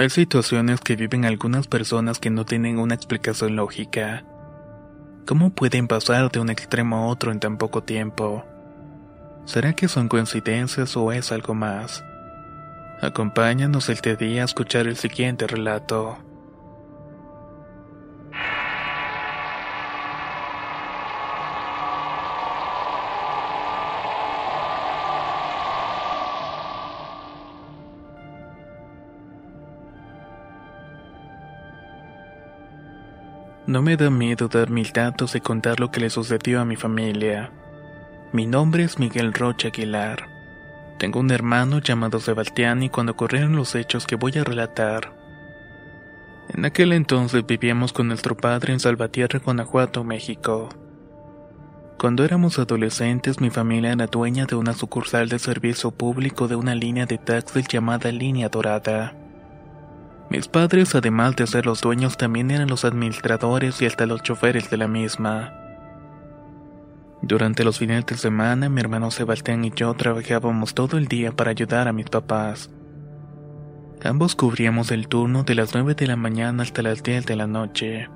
Hay situaciones que viven algunas personas que no tienen una explicación lógica. ¿Cómo pueden pasar de un extremo a otro en tan poco tiempo? ¿Será que son coincidencias o es algo más? Acompáñanos el día a escuchar el siguiente relato. No me da miedo dar mil datos y contar lo que le sucedió a mi familia. Mi nombre es Miguel Rocha Aguilar. Tengo un hermano llamado Sebastián y cuando ocurrieron los hechos que voy a relatar. En aquel entonces vivíamos con nuestro padre en Salvatierra, Guanajuato, México. Cuando éramos adolescentes, mi familia era dueña de una sucursal de servicio público de una línea de taxis llamada Línea Dorada. Mis padres, además de ser los dueños, también eran los administradores y hasta los choferes de la misma. Durante los fines de semana, mi hermano Sebastián y yo trabajábamos todo el día para ayudar a mis papás. Ambos cubríamos el turno de las 9 de la mañana hasta las 10 de la noche.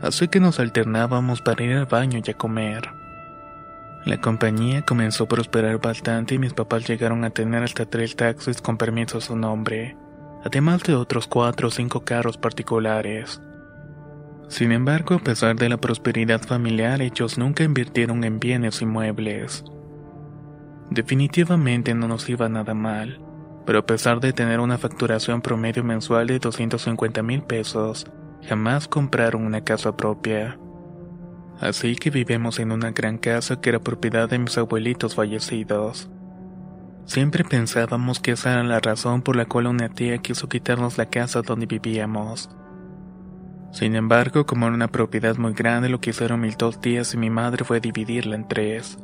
Así que nos alternábamos para ir al baño y a comer. La compañía comenzó a prosperar bastante y mis papás llegaron a tener hasta tres taxis con permiso a su nombre además de otros cuatro o cinco carros particulares. Sin embargo, a pesar de la prosperidad familiar, ellos nunca invirtieron en bienes inmuebles. Definitivamente no nos iba nada mal, pero a pesar de tener una facturación promedio mensual de 250 mil pesos, jamás compraron una casa propia. Así que vivimos en una gran casa que era propiedad de mis abuelitos fallecidos. Siempre pensábamos que esa era la razón por la cual una tía quiso quitarnos la casa donde vivíamos. Sin embargo, como era una propiedad muy grande, lo que hicieron mis dos tías y mi madre fue dividirla en tres.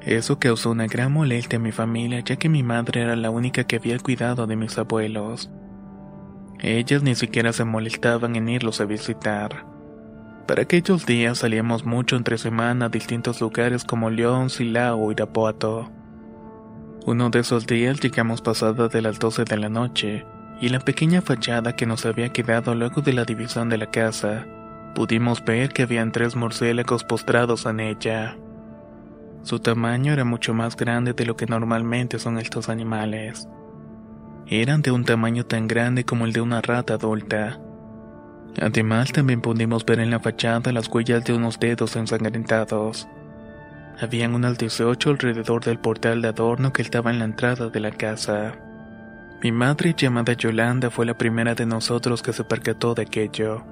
Eso causó una gran molestia a mi familia, ya que mi madre era la única que había cuidado de mis abuelos. Ellas ni siquiera se molestaban en irlos a visitar. Para aquellos días salíamos mucho entre semana a distintos lugares como León, Silao o Irapuato. Uno de esos días llegamos pasada de las 12 de la noche, y la pequeña fachada que nos había quedado luego de la división de la casa, pudimos ver que habían tres murciélagos postrados en ella. Su tamaño era mucho más grande de lo que normalmente son estos animales. Eran de un tamaño tan grande como el de una rata adulta. Además también pudimos ver en la fachada las huellas de unos dedos ensangrentados. Habían unas 18 alrededor del portal de adorno que estaba en la entrada de la casa. Mi madre, llamada Yolanda, fue la primera de nosotros que se percató de aquello.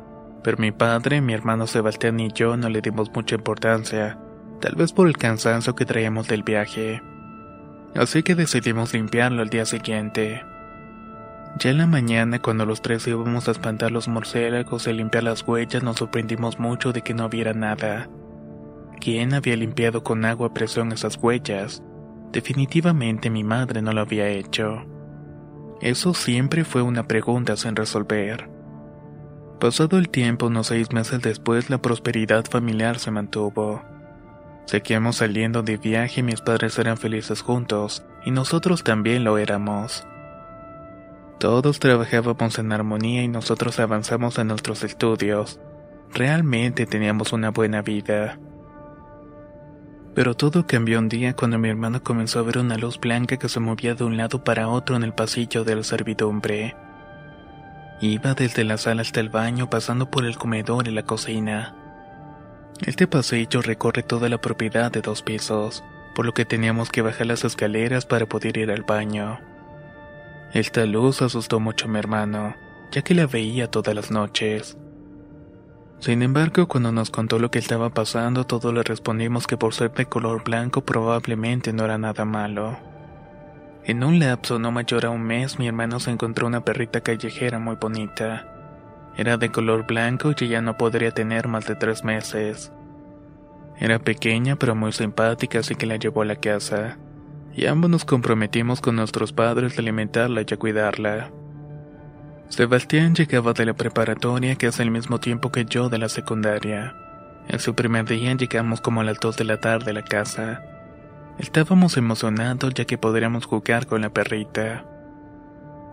Pero mi padre, mi hermano Sebastián y yo no le dimos mucha importancia, tal vez por el cansancio que traíamos del viaje. Así que decidimos limpiarlo al día siguiente. Ya en la mañana, cuando los tres íbamos a espantar los murciélagos y limpiar las huellas, nos sorprendimos mucho de que no hubiera nada. ¿Quién había limpiado con agua presión esas huellas? Definitivamente mi madre no lo había hecho. Eso siempre fue una pregunta sin resolver. Pasado el tiempo, unos seis meses después, la prosperidad familiar se mantuvo. Seguíamos saliendo de viaje y mis padres eran felices juntos, y nosotros también lo éramos. Todos trabajábamos en armonía y nosotros avanzamos en nuestros estudios. Realmente teníamos una buena vida. Pero todo cambió un día cuando mi hermano comenzó a ver una luz blanca que se movía de un lado para otro en el pasillo de la servidumbre. Iba desde la sala hasta el baño, pasando por el comedor y la cocina. Este pasillo recorre toda la propiedad de dos pisos, por lo que teníamos que bajar las escaleras para poder ir al baño. Esta luz asustó mucho a mi hermano, ya que la veía todas las noches. Sin embargo, cuando nos contó lo que estaba pasando, todos le respondimos que por ser de color blanco probablemente no era nada malo. En un lapso no mayor a un mes, mi hermano se encontró una perrita callejera muy bonita. Era de color blanco y ya no podría tener más de tres meses. Era pequeña pero muy simpática, así que la llevó a la casa. Y ambos nos comprometimos con nuestros padres de alimentarla y a cuidarla. Sebastián llegaba de la preparatoria que hace el mismo tiempo que yo de la secundaria. En su primer día llegamos como a las 2 de la tarde a la casa. Estábamos emocionados ya que podríamos jugar con la perrita.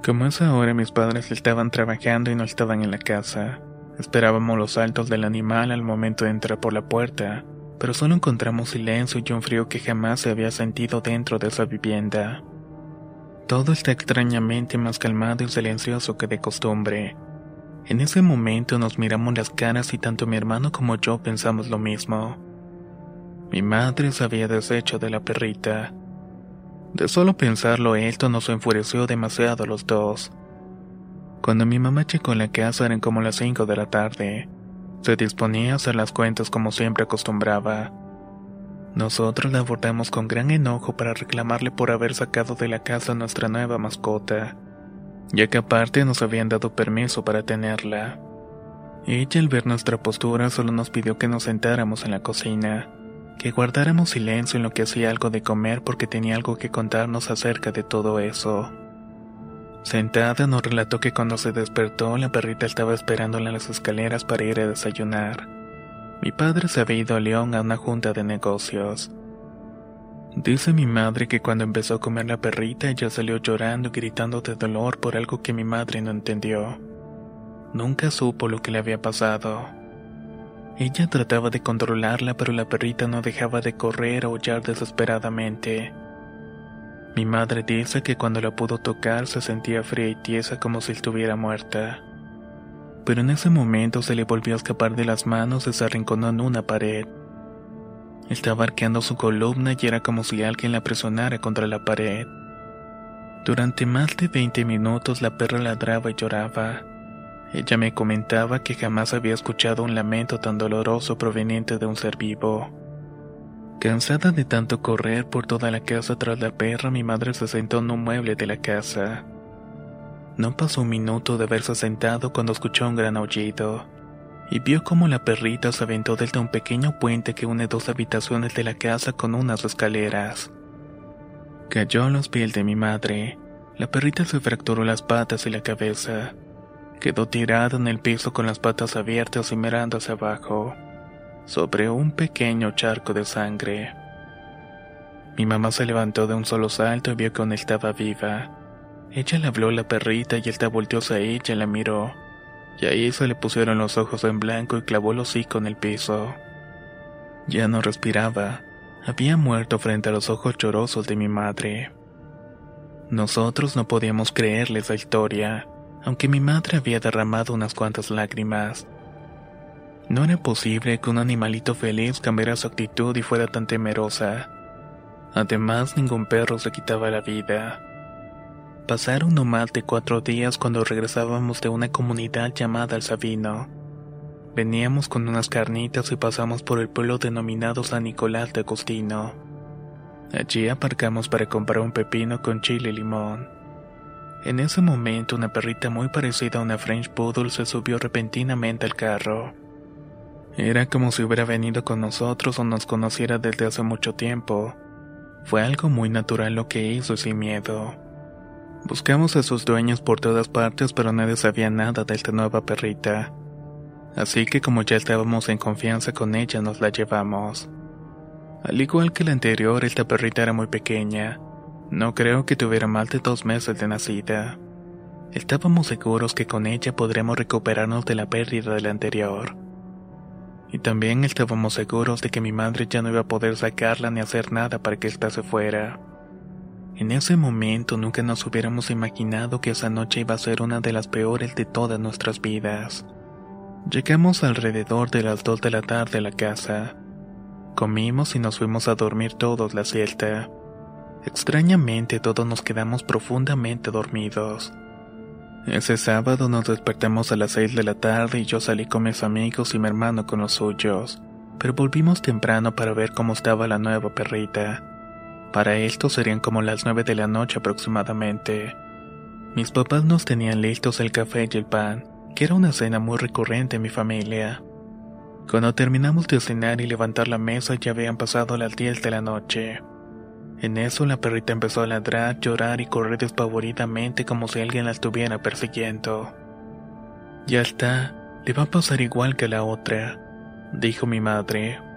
Como es ahora mis padres estaban trabajando y no estaban en la casa. Esperábamos los saltos del animal al momento de entrar por la puerta, pero solo encontramos silencio y un frío que jamás se había sentido dentro de esa vivienda. Todo está extrañamente más calmado y silencioso que de costumbre. En ese momento nos miramos las caras y tanto mi hermano como yo pensamos lo mismo. Mi madre se había deshecho de la perrita. De solo pensarlo esto nos enfureció demasiado a los dos. Cuando mi mamá llegó la casa eran como las 5 de la tarde. Se disponía a hacer las cuentas como siempre acostumbraba. Nosotros la abordamos con gran enojo para reclamarle por haber sacado de la casa nuestra nueva mascota, ya que aparte nos habían dado permiso para tenerla. Ella al ver nuestra postura solo nos pidió que nos sentáramos en la cocina, que guardáramos silencio en lo que hacía algo de comer porque tenía algo que contarnos acerca de todo eso. Sentada nos relató que cuando se despertó la perrita estaba esperándola en las escaleras para ir a desayunar. Mi padre se había ido a León a una junta de negocios. Dice mi madre que cuando empezó a comer la perrita ella salió llorando y gritando de dolor por algo que mi madre no entendió. Nunca supo lo que le había pasado. Ella trataba de controlarla pero la perrita no dejaba de correr o aullar desesperadamente. Mi madre dice que cuando la pudo tocar se sentía fría y tiesa como si estuviera muerta pero en ese momento se le volvió a escapar de las manos y se arrinconó en una pared. Estaba arqueando su columna y era como si alguien la presionara contra la pared. Durante más de 20 minutos la perra ladraba y lloraba. Ella me comentaba que jamás había escuchado un lamento tan doloroso proveniente de un ser vivo. Cansada de tanto correr por toda la casa tras la perra, mi madre se sentó en un mueble de la casa. No pasó un minuto de haberse sentado cuando escuchó un gran aullido, y vio cómo la perrita se aventó desde un pequeño puente que une dos habitaciones de la casa con unas escaleras. Cayó a los pies de mi madre. La perrita se fracturó las patas y la cabeza. Quedó tirada en el piso con las patas abiertas y mirando hacia abajo, sobre un pequeño charco de sangre. Mi mamá se levantó de un solo salto y vio que aún estaba viva. Ella le habló a la perrita y él volteó hacia ella y la miró. Y ahí se le pusieron los ojos en blanco y clavó el hocico en el piso. Ya no respiraba. Había muerto frente a los ojos llorosos de mi madre. Nosotros no podíamos creerles la historia, aunque mi madre había derramado unas cuantas lágrimas. No era posible que un animalito feliz cambiara su actitud y fuera tan temerosa. Además, ningún perro se quitaba la vida. Pasaron no más de cuatro días cuando regresábamos de una comunidad llamada El Sabino. Veníamos con unas carnitas y pasamos por el pueblo denominado San Nicolás de Agustino. Allí aparcamos para comprar un pepino con chile y limón. En ese momento una perrita muy parecida a una French Poodle se subió repentinamente al carro. Era como si hubiera venido con nosotros o nos conociera desde hace mucho tiempo. Fue algo muy natural lo que hizo sin miedo. Buscamos a sus dueños por todas partes, pero nadie sabía nada de esta nueva perrita. Así que como ya estábamos en confianza con ella, nos la llevamos. Al igual que la anterior, esta perrita era muy pequeña. No creo que tuviera más de dos meses de nacida. Estábamos seguros que con ella podremos recuperarnos de la pérdida de la anterior. Y también estábamos seguros de que mi madre ya no iba a poder sacarla ni hacer nada para que ésta se fuera. En ese momento nunca nos hubiéramos imaginado que esa noche iba a ser una de las peores de todas nuestras vidas. Llegamos alrededor de las 2 de la tarde a la casa. Comimos y nos fuimos a dormir todos la siesta. Extrañamente todos nos quedamos profundamente dormidos. Ese sábado nos despertamos a las 6 de la tarde y yo salí con mis amigos y mi hermano con los suyos, pero volvimos temprano para ver cómo estaba la nueva perrita. Para esto serían como las 9 de la noche aproximadamente. Mis papás nos tenían listos el café y el pan, que era una cena muy recurrente en mi familia. Cuando terminamos de cenar y levantar la mesa ya habían pasado las 10 de la noche. En eso la perrita empezó a ladrar, llorar y correr despavoridamente como si alguien la estuviera persiguiendo. Ya está, le va a pasar igual que a la otra, dijo mi madre.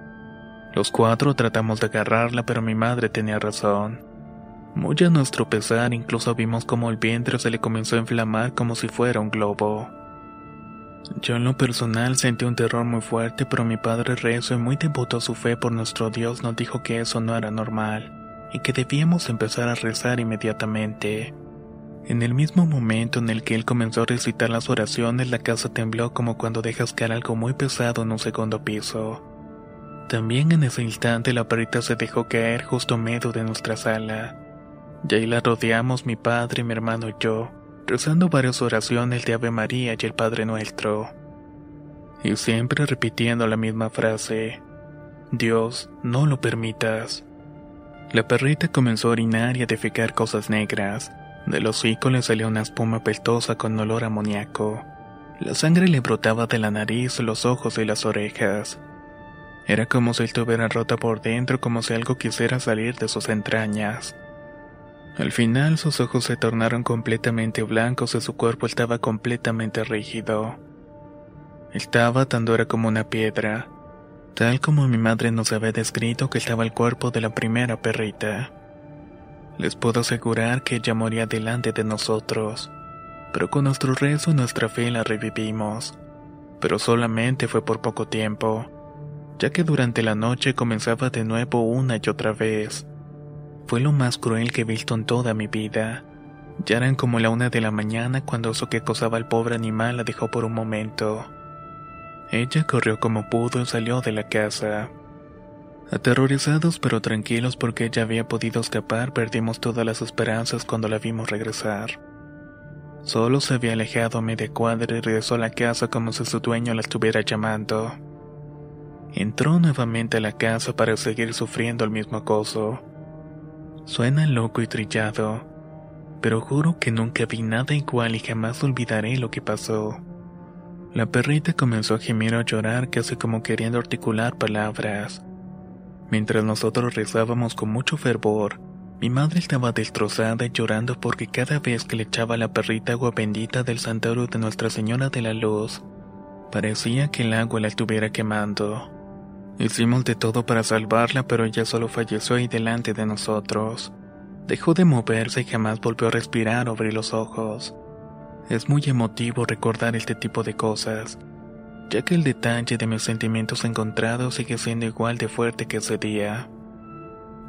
Los cuatro tratamos de agarrarla, pero mi madre tenía razón. Muy a nuestro pesar, incluso vimos como el vientre se le comenzó a inflamar como si fuera un globo. Yo en lo personal sentí un terror muy fuerte, pero mi padre rezo y muy devoto a su fe por nuestro Dios nos dijo que eso no era normal y que debíamos empezar a rezar inmediatamente. En el mismo momento en el que él comenzó a recitar las oraciones, la casa tembló como cuando dejas caer algo muy pesado en un segundo piso. También en ese instante la perrita se dejó caer justo medio de nuestra sala. Y ahí la rodeamos mi padre, mi hermano y yo, rezando varias oraciones de Ave María y el Padre Nuestro. Y siempre repitiendo la misma frase, Dios, no lo permitas. La perrita comenzó a orinar y a defecar cosas negras. Del hocico le salió una espuma peltosa con olor amoníaco. La sangre le brotaba de la nariz, los ojos y las orejas. Era como si estuviera rota por dentro, como si algo quisiera salir de sus entrañas. Al final sus ojos se tornaron completamente blancos y su cuerpo estaba completamente rígido. Estaba tan dura como una piedra, tal como mi madre nos había descrito que estaba el cuerpo de la primera perrita. Les puedo asegurar que ella moría delante de nosotros, pero con nuestro rezo y nuestra fe la revivimos. Pero solamente fue por poco tiempo, ya que durante la noche comenzaba de nuevo una y otra vez. Fue lo más cruel que he visto en toda mi vida. Ya eran como la una de la mañana cuando eso que acosaba al pobre animal la dejó por un momento. Ella corrió como pudo y salió de la casa. Aterrorizados pero tranquilos porque ella había podido escapar, perdimos todas las esperanzas cuando la vimos regresar. Solo se había alejado a media cuadra y regresó a la casa como si su dueño la estuviera llamando. Entró nuevamente a la casa para seguir sufriendo el mismo acoso. Suena loco y trillado, pero juro que nunca vi nada igual y jamás olvidaré lo que pasó. La perrita comenzó a gemir o a llorar casi como queriendo articular palabras. Mientras nosotros rezábamos con mucho fervor, mi madre estaba destrozada y llorando porque cada vez que le echaba a la perrita agua bendita del santuario de Nuestra Señora de la Luz, parecía que el agua la estuviera quemando. Hicimos de todo para salvarla, pero ella solo falleció ahí delante de nosotros. Dejó de moverse y jamás volvió a respirar o los ojos. Es muy emotivo recordar este tipo de cosas, ya que el detalle de mis sentimientos encontrados sigue siendo igual de fuerte que ese día.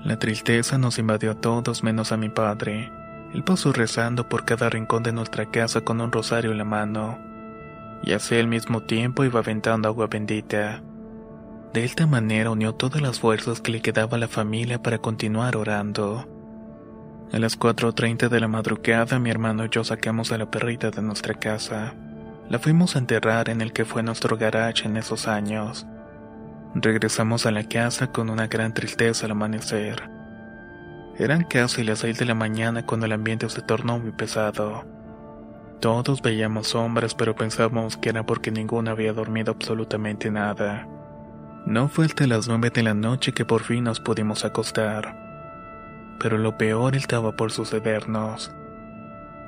La tristeza nos invadió a todos menos a mi padre. Él pasó rezando por cada rincón de nuestra casa con un rosario en la mano, y así al mismo tiempo iba aventando agua bendita. De esta manera unió todas las fuerzas que le quedaba a la familia para continuar orando. A las 4.30 de la madrugada mi hermano y yo sacamos a la perrita de nuestra casa. La fuimos a enterrar en el que fue nuestro garage en esos años. Regresamos a la casa con una gran tristeza al amanecer. Eran casi las 6 de la mañana cuando el ambiente se tornó muy pesado. Todos veíamos sombras pero pensábamos que era porque ninguno había dormido absolutamente nada. No fue hasta las 9 de la noche que por fin nos pudimos acostar pero lo peor estaba por sucedernos.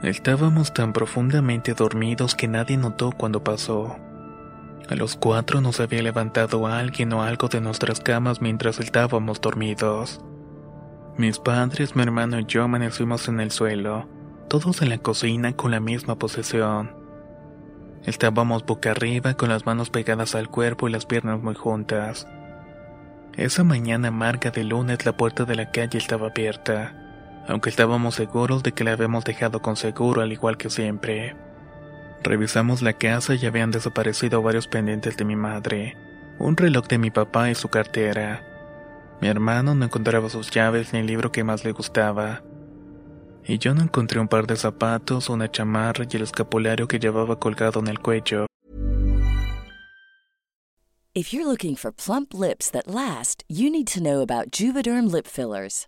Estábamos tan profundamente dormidos que nadie notó cuando pasó. A los cuatro nos había levantado alguien o algo de nuestras camas mientras estábamos dormidos. Mis padres, mi hermano y yo amanecimos en el suelo, todos en la cocina con la misma posesión. Estábamos boca arriba con las manos pegadas al cuerpo y las piernas muy juntas. Esa mañana amarga de lunes la puerta de la calle estaba abierta, aunque estábamos seguros de que la habíamos dejado con seguro al igual que siempre. Revisamos la casa y habían desaparecido varios pendientes de mi madre, un reloj de mi papá y su cartera. Mi hermano no encontraba sus llaves ni el libro que más le gustaba. Y yo no encontré un par de zapatos, una chamarra y el escapulario que llevaba colgado en el cuello. If you're looking for plump lips that last, you need to know about Juvederm lip fillers.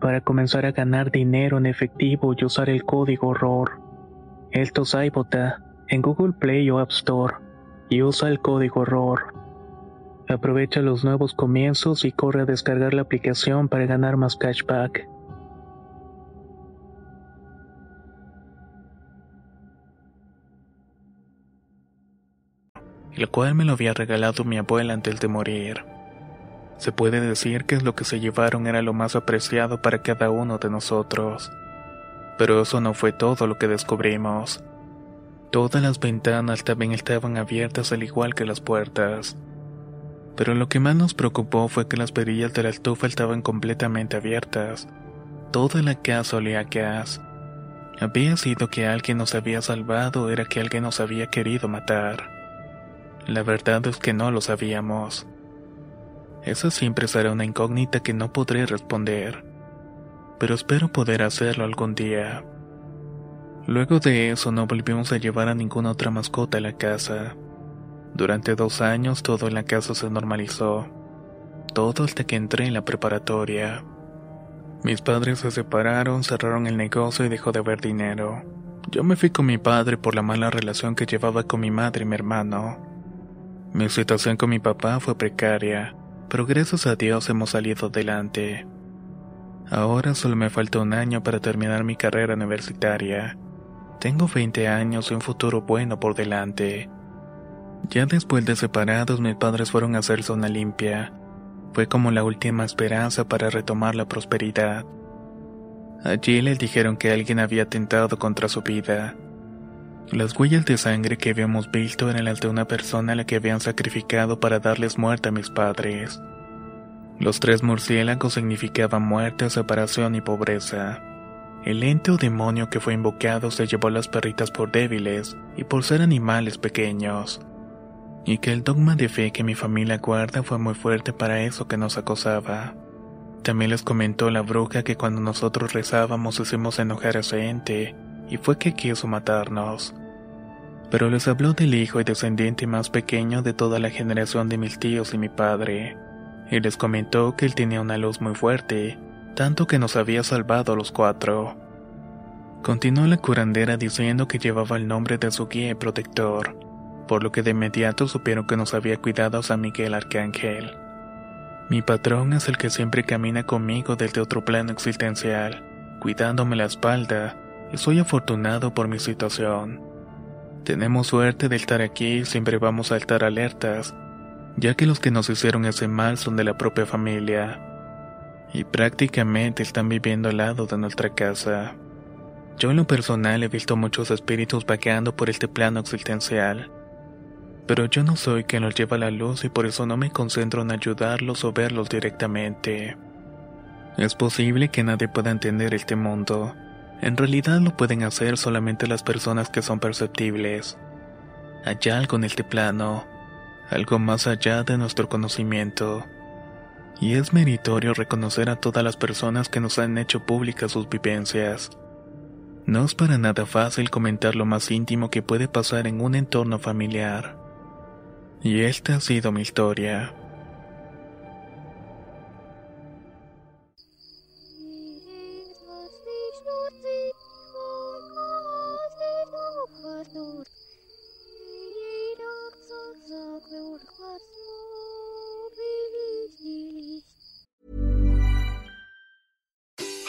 para comenzar a ganar dinero en efectivo y usar el código ROR. Esto es en Google Play o App Store y usa el código ROR. Aprovecha los nuevos comienzos y corre a descargar la aplicación para ganar más cashback. El cual me lo había regalado mi abuela antes de morir. Se puede decir que lo que se llevaron era lo más apreciado para cada uno de nosotros. Pero eso no fue todo lo que descubrimos. Todas las ventanas también estaban abiertas al igual que las puertas. Pero lo que más nos preocupó fue que las perillas de la estufa estaban completamente abiertas. Toda la casa olía a gas. Había sido que alguien nos había salvado o era que alguien nos había querido matar. La verdad es que no lo sabíamos. Esa siempre será una incógnita que no podré responder. Pero espero poder hacerlo algún día. Luego de eso no volvimos a llevar a ninguna otra mascota a la casa. Durante dos años todo en la casa se normalizó. Todo hasta que entré en la preparatoria. Mis padres se separaron, cerraron el negocio y dejó de haber dinero. Yo me fui con mi padre por la mala relación que llevaba con mi madre y mi hermano. Mi situación con mi papá fue precaria, pero gracias a Dios hemos salido adelante. Ahora solo me falta un año para terminar mi carrera universitaria. Tengo 20 años y un futuro bueno por delante. Ya después de separados, mis padres fueron a hacerse una limpia. Fue como la última esperanza para retomar la prosperidad. Allí le dijeron que alguien había atentado contra su vida. Las huellas de sangre que habíamos visto eran las de una persona a la que habían sacrificado para darles muerte a mis padres. Los tres murciélagos significaban muerte, separación y pobreza. El ente o demonio que fue invocado se llevó a las perritas por débiles y por ser animales pequeños. Y que el dogma de fe que mi familia guarda fue muy fuerte para eso que nos acosaba. También les comentó la bruja que cuando nosotros rezábamos hicimos enojar a ese ente y fue que quiso matarnos. Pero les habló del hijo y descendiente más pequeño de toda la generación de mis tíos y mi padre, y les comentó que él tenía una luz muy fuerte, tanto que nos había salvado a los cuatro. Continuó la curandera diciendo que llevaba el nombre de su guía y protector, por lo que de inmediato supieron que nos había cuidado San Miguel Arcángel. Mi patrón es el que siempre camina conmigo desde otro plano existencial, cuidándome la espalda, soy afortunado por mi situación. Tenemos suerte de estar aquí y siempre vamos a estar alertas, ya que los que nos hicieron ese mal son de la propia familia, y prácticamente están viviendo al lado de nuestra casa. Yo en lo personal he visto muchos espíritus vaqueando por este plano existencial, pero yo no soy quien los lleva a la luz y por eso no me concentro en ayudarlos o verlos directamente. Es posible que nadie pueda entender este mundo, en realidad lo pueden hacer solamente las personas que son perceptibles. Hay algo en este plano, algo más allá de nuestro conocimiento. Y es meritorio reconocer a todas las personas que nos han hecho públicas sus vivencias. No es para nada fácil comentar lo más íntimo que puede pasar en un entorno familiar. Y esta ha sido mi historia.